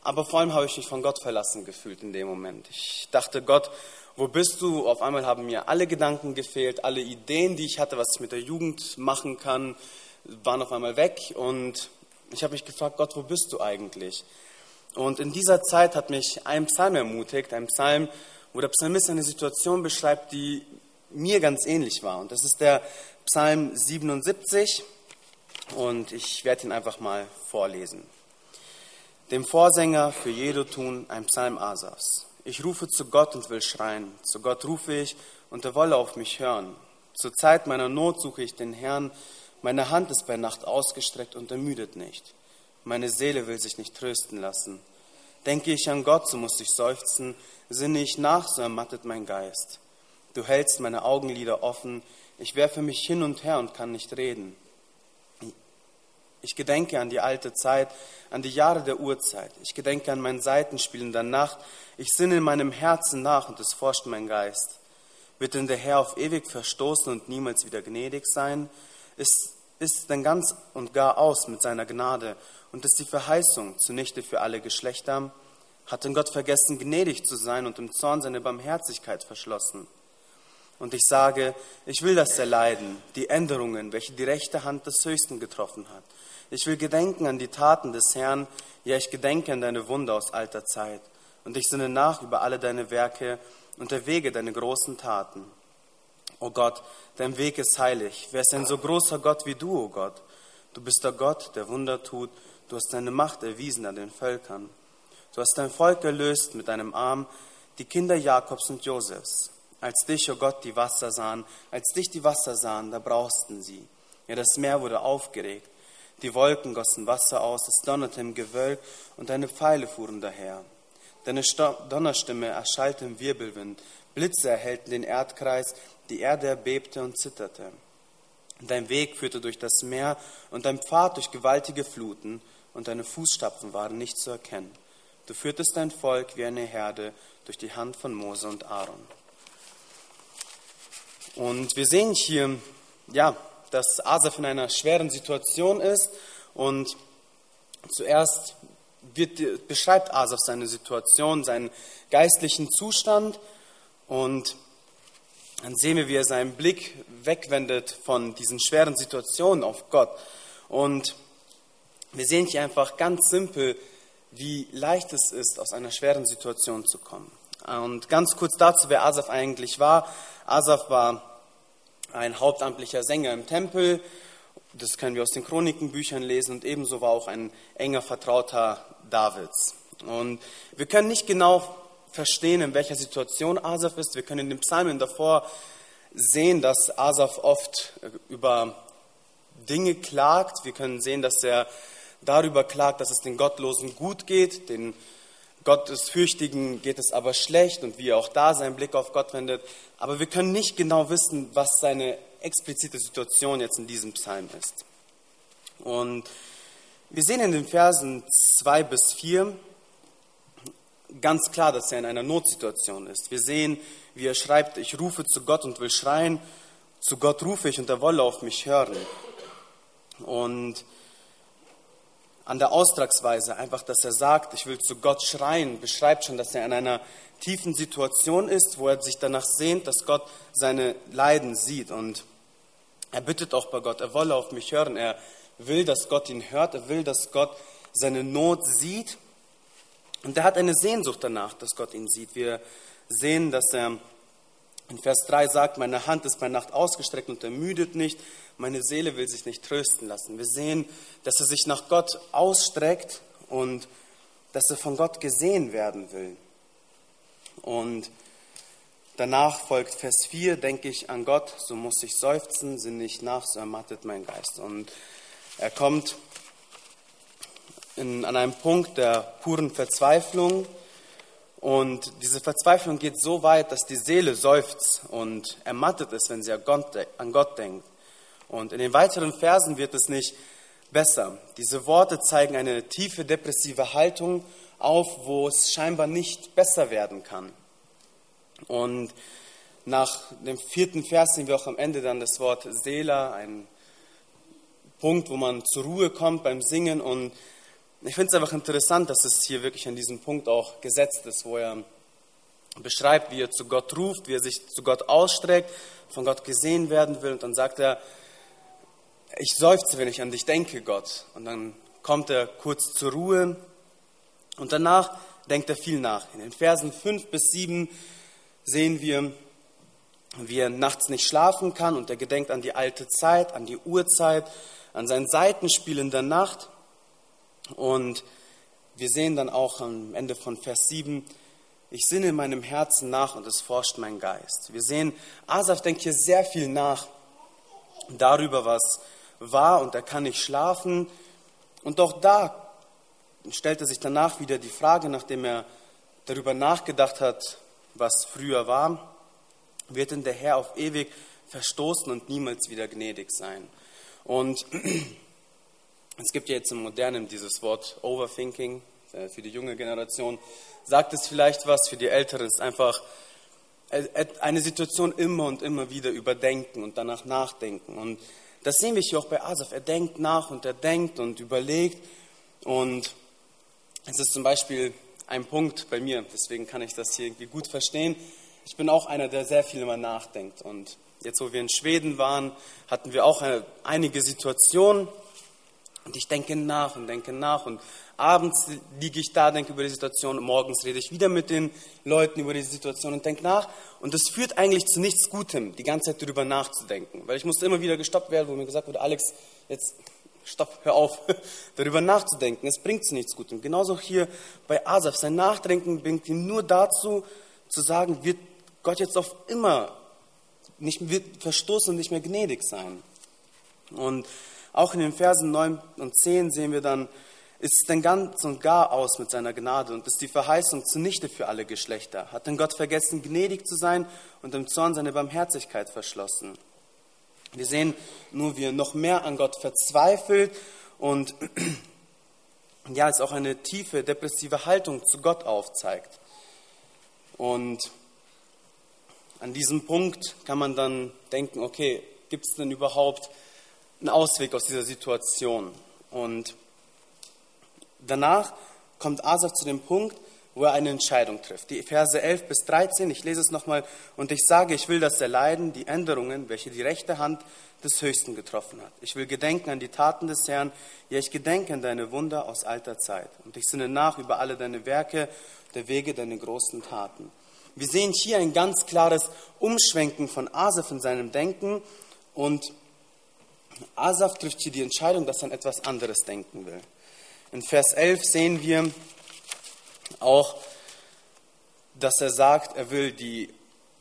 Aber vor allem habe ich mich von Gott verlassen gefühlt in dem Moment. Ich dachte, Gott, wo bist du? Auf einmal haben mir alle Gedanken gefehlt, alle Ideen, die ich hatte, was ich mit der Jugend machen kann, waren auf einmal weg. Und ich habe mich gefragt, Gott, wo bist du eigentlich? Und in dieser Zeit hat mich ein Psalm ermutigt, ein Psalm, wo der Psalmist eine Situation beschreibt, die mir ganz ähnlich war. Und das ist der Psalm 77 und ich werde ihn einfach mal vorlesen. Dem Vorsänger für Jedotun ein Psalm Asafs. Ich rufe zu Gott und will schreien. Zu Gott rufe ich und er wolle auf mich hören. Zur Zeit meiner Not suche ich den Herrn. Meine Hand ist bei Nacht ausgestreckt und ermüdet nicht. Meine Seele will sich nicht trösten lassen. Denke ich an Gott, so muss ich seufzen. Sinne ich nach, so ermattet mein Geist. Du hältst meine Augenlider offen. Ich werfe mich hin und her und kann nicht reden. Ich gedenke an die alte Zeit, an die Jahre der Urzeit. Ich gedenke an mein Seitenspiel in der Nacht. Ich sinne in meinem Herzen nach und es forscht mein Geist. Wird denn der Herr auf ewig verstoßen und niemals wieder gnädig sein? Ist, ist denn ganz und gar aus mit seiner Gnade und ist die Verheißung zunichte für alle Geschlechter? Hat denn Gott vergessen, gnädig zu sein und im Zorn seine Barmherzigkeit verschlossen? Und ich sage, ich will das erleiden, die Änderungen, welche die rechte Hand des Höchsten getroffen hat. Ich will gedenken an die Taten des Herrn, ja, ich gedenke an deine Wunder aus alter Zeit. Und ich sinne nach über alle deine Werke und erwäge deine großen Taten. O Gott, dein Weg ist heilig. Wer ist ein so großer Gott wie du, o Gott? Du bist der Gott, der Wunder tut. Du hast deine Macht erwiesen an den Völkern. Du hast dein Volk erlöst mit deinem Arm, die Kinder Jakobs und Josefs. Als dich, o oh Gott, die Wasser sahen, als dich die Wasser sahen, da brausten sie. Ja, das Meer wurde aufgeregt. Die Wolken gossen Wasser aus, es donnerte im Gewölk und deine Pfeile fuhren daher. Deine Donnerstimme erschallte im Wirbelwind, Blitze erhellten den Erdkreis, die Erde erbebte und zitterte. Dein Weg führte durch das Meer und dein Pfad durch gewaltige Fluten, und deine Fußstapfen waren nicht zu erkennen. Du führtest dein Volk wie eine Herde durch die Hand von Mose und Aaron. Und wir sehen hier, ja, dass Asaf in einer schweren Situation ist und zuerst wird, beschreibt Asaf seine Situation, seinen geistlichen Zustand und dann sehen wir, wie er seinen Blick wegwendet von diesen schweren Situationen auf Gott. Und wir sehen hier einfach ganz simpel, wie leicht es ist, aus einer schweren Situation zu kommen. Und ganz kurz dazu, wer Asaf eigentlich war. Asaf war ein hauptamtlicher Sänger im Tempel. Das können wir aus den Chronikenbüchern lesen. Und ebenso war auch ein enger Vertrauter Davids. Und wir können nicht genau verstehen, in welcher Situation Asaf ist. Wir können in den Psalmen davor sehen, dass Asaf oft über Dinge klagt. Wir können sehen, dass er darüber klagt, dass es den Gottlosen gut geht, den Gottes Fürchtigen geht es aber schlecht und wie er auch da seinen Blick auf Gott wendet. Aber wir können nicht genau wissen, was seine explizite Situation jetzt in diesem Psalm ist. Und wir sehen in den Versen 2 bis 4 ganz klar, dass er in einer Notsituation ist. Wir sehen, wie er schreibt, ich rufe zu Gott und will schreien, zu Gott rufe ich und er wolle auf mich hören. Und an der Austragsweise, einfach, dass er sagt, ich will zu Gott schreien, beschreibt schon, dass er in einer tiefen Situation ist, wo er sich danach sehnt, dass Gott seine Leiden sieht. Und er bittet auch bei Gott, er wolle auf mich hören. Er will, dass Gott ihn hört, er will, dass Gott seine Not sieht. Und er hat eine Sehnsucht danach, dass Gott ihn sieht. Wir sehen, dass er in Vers 3 sagt, meine Hand ist bei Nacht ausgestreckt und ermüdet nicht meine Seele will sich nicht trösten lassen. Wir sehen, dass er sich nach Gott ausstreckt und dass er von Gott gesehen werden will. Und danach folgt Vers 4, denke ich an Gott, so muss ich seufzen, sinne ich nach, so ermattet mein Geist. Und er kommt in, an einem Punkt der puren Verzweiflung. Und diese Verzweiflung geht so weit, dass die Seele seufzt und ermattet ist, wenn sie an Gott, an Gott denkt. Und in den weiteren Versen wird es nicht besser. Diese Worte zeigen eine tiefe depressive Haltung auf, wo es scheinbar nicht besser werden kann. Und nach dem vierten Vers sehen wir auch am Ende dann das Wort Seela, ein Punkt, wo man zur Ruhe kommt beim Singen. Und ich finde es einfach interessant, dass es hier wirklich an diesem Punkt auch gesetzt ist, wo er beschreibt, wie er zu Gott ruft, wie er sich zu Gott ausstreckt, von Gott gesehen werden will. Und dann sagt er, ich seufze, wenn ich an dich denke, Gott. Und dann kommt er kurz zur Ruhe und danach denkt er viel nach. In den Versen 5 bis 7 sehen wir, wie er nachts nicht schlafen kann und er gedenkt an die alte Zeit, an die Uhrzeit, an sein Seitenspiel in der Nacht. Und wir sehen dann auch am Ende von Vers 7, ich sinne in meinem Herzen nach und es forscht mein Geist. Wir sehen, Asaf denkt hier sehr viel nach darüber, was war und er kann nicht schlafen. Und auch da stellt er sich danach wieder die Frage, nachdem er darüber nachgedacht hat, was früher war, wird denn der Herr auf ewig verstoßen und niemals wieder gnädig sein. Und es gibt ja jetzt im Modernen dieses Wort Overthinking äh, für die junge Generation. Sagt es vielleicht was, für die Älteren ist einfach äh, eine Situation immer und immer wieder überdenken und danach nachdenken. Und das sehen wir hier auch bei Asaf. Er denkt nach und er denkt und überlegt. Und es ist zum Beispiel ein Punkt bei mir, deswegen kann ich das hier irgendwie gut verstehen. Ich bin auch einer, der sehr viel immer nachdenkt. Und jetzt, wo wir in Schweden waren, hatten wir auch einige Situationen. Und ich denke nach und denke nach. Und abends liege ich da, denke über die Situation. Morgens rede ich wieder mit den Leuten über die Situation und denke nach. Und das führt eigentlich zu nichts Gutem, die ganze Zeit darüber nachzudenken. Weil ich musste immer wieder gestoppt werden, wo mir gesagt wurde, Alex, jetzt stopp, hör auf, darüber nachzudenken. Es bringt zu nichts Gutem. Genauso hier bei Asaf. Sein Nachdenken bringt ihn nur dazu, zu sagen, wird Gott jetzt auf immer nicht, wird verstoßen und nicht mehr gnädig sein. Und auch in den Versen 9 und 10 sehen wir dann, ist es denn ganz und gar aus mit seiner Gnade und ist die Verheißung zunichte für alle Geschlechter? Hat denn Gott vergessen, gnädig zu sein und im Zorn seine Barmherzigkeit verschlossen? Wir sehen nur, wie er noch mehr an Gott verzweifelt und ja, es auch eine tiefe depressive Haltung zu Gott aufzeigt. Und an diesem Punkt kann man dann denken, okay, gibt es denn überhaupt einen Ausweg aus dieser Situation? Und Danach kommt Asaf zu dem Punkt, wo er eine Entscheidung trifft. Die Verse 11 bis 13, ich lese es nochmal, und ich sage, ich will, dass er leiden, die Änderungen, welche die rechte Hand des Höchsten getroffen hat. Ich will gedenken an die Taten des Herrn, ja, ich gedenke an deine Wunder aus alter Zeit. Und ich sinne nach über alle deine Werke, der Wege deine großen Taten. Wir sehen hier ein ganz klares Umschwenken von Asaf in seinem Denken und Asaf trifft hier die Entscheidung, dass er an etwas anderes denken will. In Vers 11 sehen wir auch, dass er sagt, er will die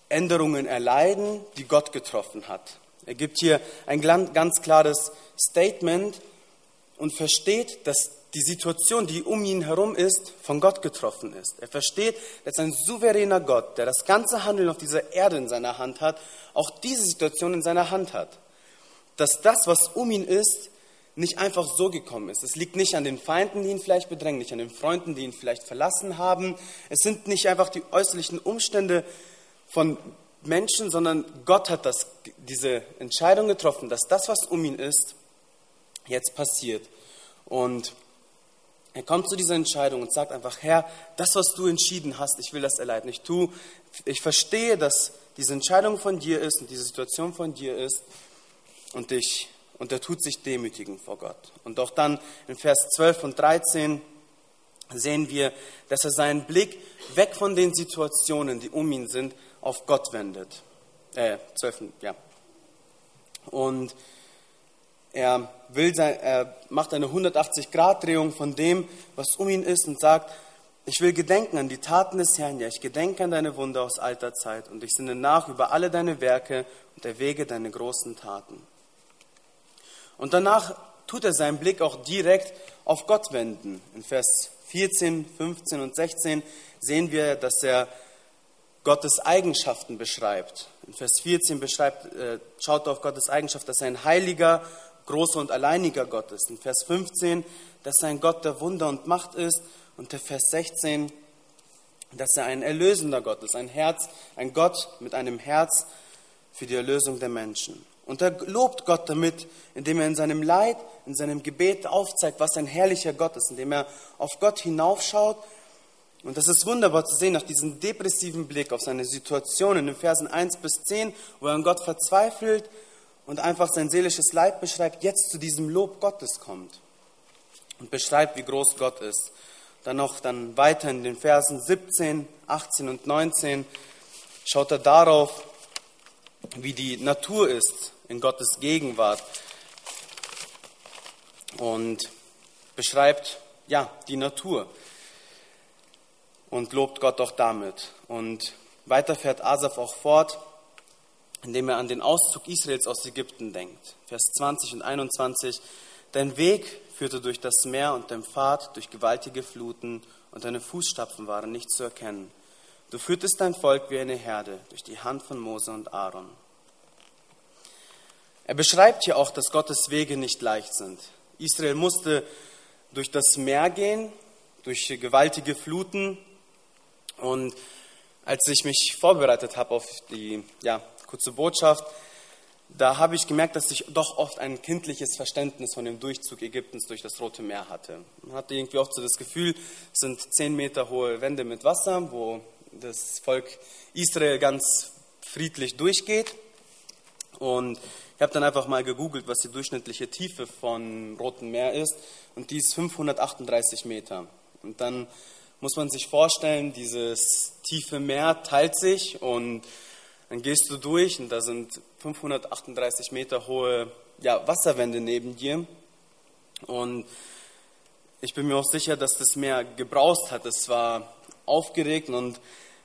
Änderungen erleiden, die Gott getroffen hat. Er gibt hier ein ganz klares Statement und versteht, dass die Situation, die um ihn herum ist, von Gott getroffen ist. Er versteht, dass ein souveräner Gott, der das ganze Handeln auf dieser Erde in seiner Hand hat, auch diese Situation in seiner Hand hat. Dass das, was um ihn ist, nicht einfach so gekommen ist. Es liegt nicht an den Feinden, die ihn vielleicht bedrängen, nicht an den Freunden, die ihn vielleicht verlassen haben. Es sind nicht einfach die äußerlichen Umstände von Menschen, sondern Gott hat das, diese Entscheidung getroffen, dass das, was um ihn ist, jetzt passiert. Und er kommt zu dieser Entscheidung und sagt einfach, Herr, das, was du entschieden hast, ich will das erleiden. Ich, tu, ich verstehe, dass diese Entscheidung von dir ist und diese Situation von dir ist und, ich, und er tut sich demütigen vor Gott. Und auch dann in Vers 12 und 13 sehen wir, dass er seinen Blick weg von den Situationen, die um ihn sind, auf Gott wendet. Äh, 12, ja. Und er, will sein, er macht eine 180-Grad-Drehung von dem, was um ihn ist und sagt, ich will gedenken an die Taten des Herrn, ja, ich gedenke an deine Wunder aus alter Zeit und ich sinne nach über alle deine Werke und erwäge deine großen Taten. Und danach tut er seinen Blick auch direkt auf Gott wenden. In Vers 14, 15 und 16 sehen wir, dass er Gottes Eigenschaften beschreibt. In Vers 14 beschreibt, äh, schaut auf Gottes Eigenschaft, dass er ein heiliger großer und alleiniger Gott ist. In Vers 15, dass er ein Gott der Wunder und Macht ist. Und der Vers 16, dass er ein erlösender Gott ist, ein Herz, ein Gott mit einem Herz für die Erlösung der Menschen. Und er lobt Gott damit, indem er in seinem Leid, in seinem Gebet aufzeigt, was ein herrlicher Gott ist, indem er auf Gott hinaufschaut. Und das ist wunderbar zu sehen, nach diesem depressiven Blick auf seine Situation in den Versen 1 bis 10, wo er an Gott verzweifelt, und einfach sein seelisches Leid beschreibt, jetzt zu diesem Lob Gottes kommt und beschreibt, wie groß Gott ist. Dann noch dann weiter in den Versen 17, 18 und 19 schaut er darauf, wie die Natur ist in Gottes Gegenwart und beschreibt ja die Natur und lobt Gott auch damit. Und weiter fährt Asaf auch fort indem er an den Auszug Israels aus Ägypten denkt. Vers 20 und 21. Dein Weg führte durch das Meer und dein Pfad durch gewaltige Fluten und deine Fußstapfen waren nicht zu erkennen. Du führtest dein Volk wie eine Herde durch die Hand von Mose und Aaron. Er beschreibt hier auch, dass Gottes Wege nicht leicht sind. Israel musste durch das Meer gehen, durch gewaltige Fluten. Und als ich mich vorbereitet habe auf die ja, kurze Botschaft. Da habe ich gemerkt, dass ich doch oft ein kindliches Verständnis von dem Durchzug Ägyptens durch das Rote Meer hatte. Man hatte irgendwie oft so das Gefühl, es sind zehn Meter hohe Wände mit Wasser, wo das Volk Israel ganz friedlich durchgeht. Und ich habe dann einfach mal gegoogelt, was die durchschnittliche Tiefe von Rotem Meer ist. Und die ist 538 Meter. Und dann muss man sich vorstellen, dieses tiefe Meer teilt sich und dann gehst du durch und da sind 538 Meter hohe ja, Wasserwände neben dir. Und ich bin mir auch sicher, dass das Meer gebraust hat. Es war aufgeregt und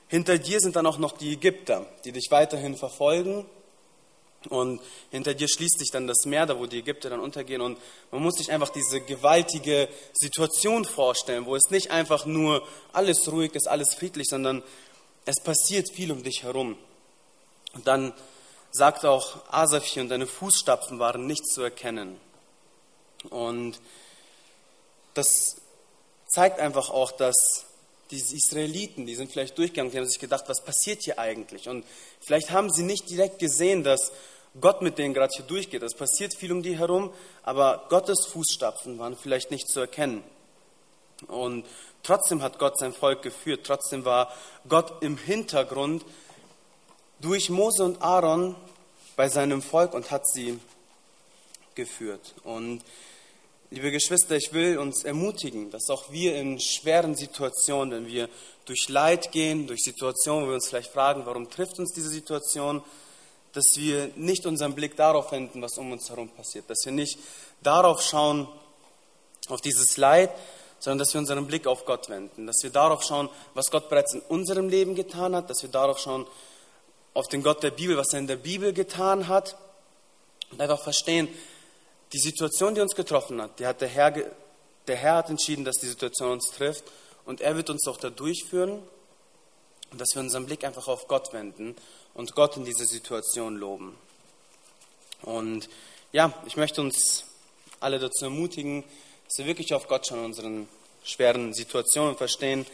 hinter dir sind dann auch noch die Ägypter, die dich weiterhin verfolgen. Und hinter dir schließt sich dann das Meer, da wo die Ägypter dann untergehen. Und man muss sich einfach diese gewaltige Situation vorstellen, wo es nicht einfach nur alles ruhig ist, alles friedlich, sondern es passiert viel um dich herum. Und dann sagt auch Asaf hier, und deine Fußstapfen waren nicht zu erkennen. Und das zeigt einfach auch, dass diese Israeliten, die sind vielleicht durchgegangen, die haben sich gedacht, was passiert hier eigentlich? Und vielleicht haben sie nicht direkt gesehen, dass Gott mit denen gerade hier durchgeht. Es passiert viel um die herum, aber Gottes Fußstapfen waren vielleicht nicht zu erkennen. Und trotzdem hat Gott sein Volk geführt, trotzdem war Gott im Hintergrund durch Mose und Aaron bei seinem Volk und hat sie geführt. Und liebe Geschwister, ich will uns ermutigen, dass auch wir in schweren Situationen, wenn wir durch Leid gehen, durch Situationen, wo wir uns vielleicht fragen, warum trifft uns diese Situation, dass wir nicht unseren Blick darauf wenden, was um uns herum passiert, dass wir nicht darauf schauen, auf dieses Leid, sondern dass wir unseren Blick auf Gott wenden, dass wir darauf schauen, was Gott bereits in unserem Leben getan hat, dass wir darauf schauen, auf den Gott der Bibel, was er in der Bibel getan hat. Und einfach verstehen, die Situation, die uns getroffen hat, die hat der Herr, der Herr hat entschieden, dass die Situation uns trifft und er wird uns auch da durchführen und dass wir unseren Blick einfach auf Gott wenden und Gott in dieser Situation loben. Und ja, ich möchte uns alle dazu ermutigen, dass wir wirklich auf Gott schauen in unseren schweren Situationen und verstehen,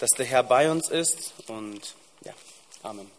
dass der Herr bei uns ist. Und ja, Amen.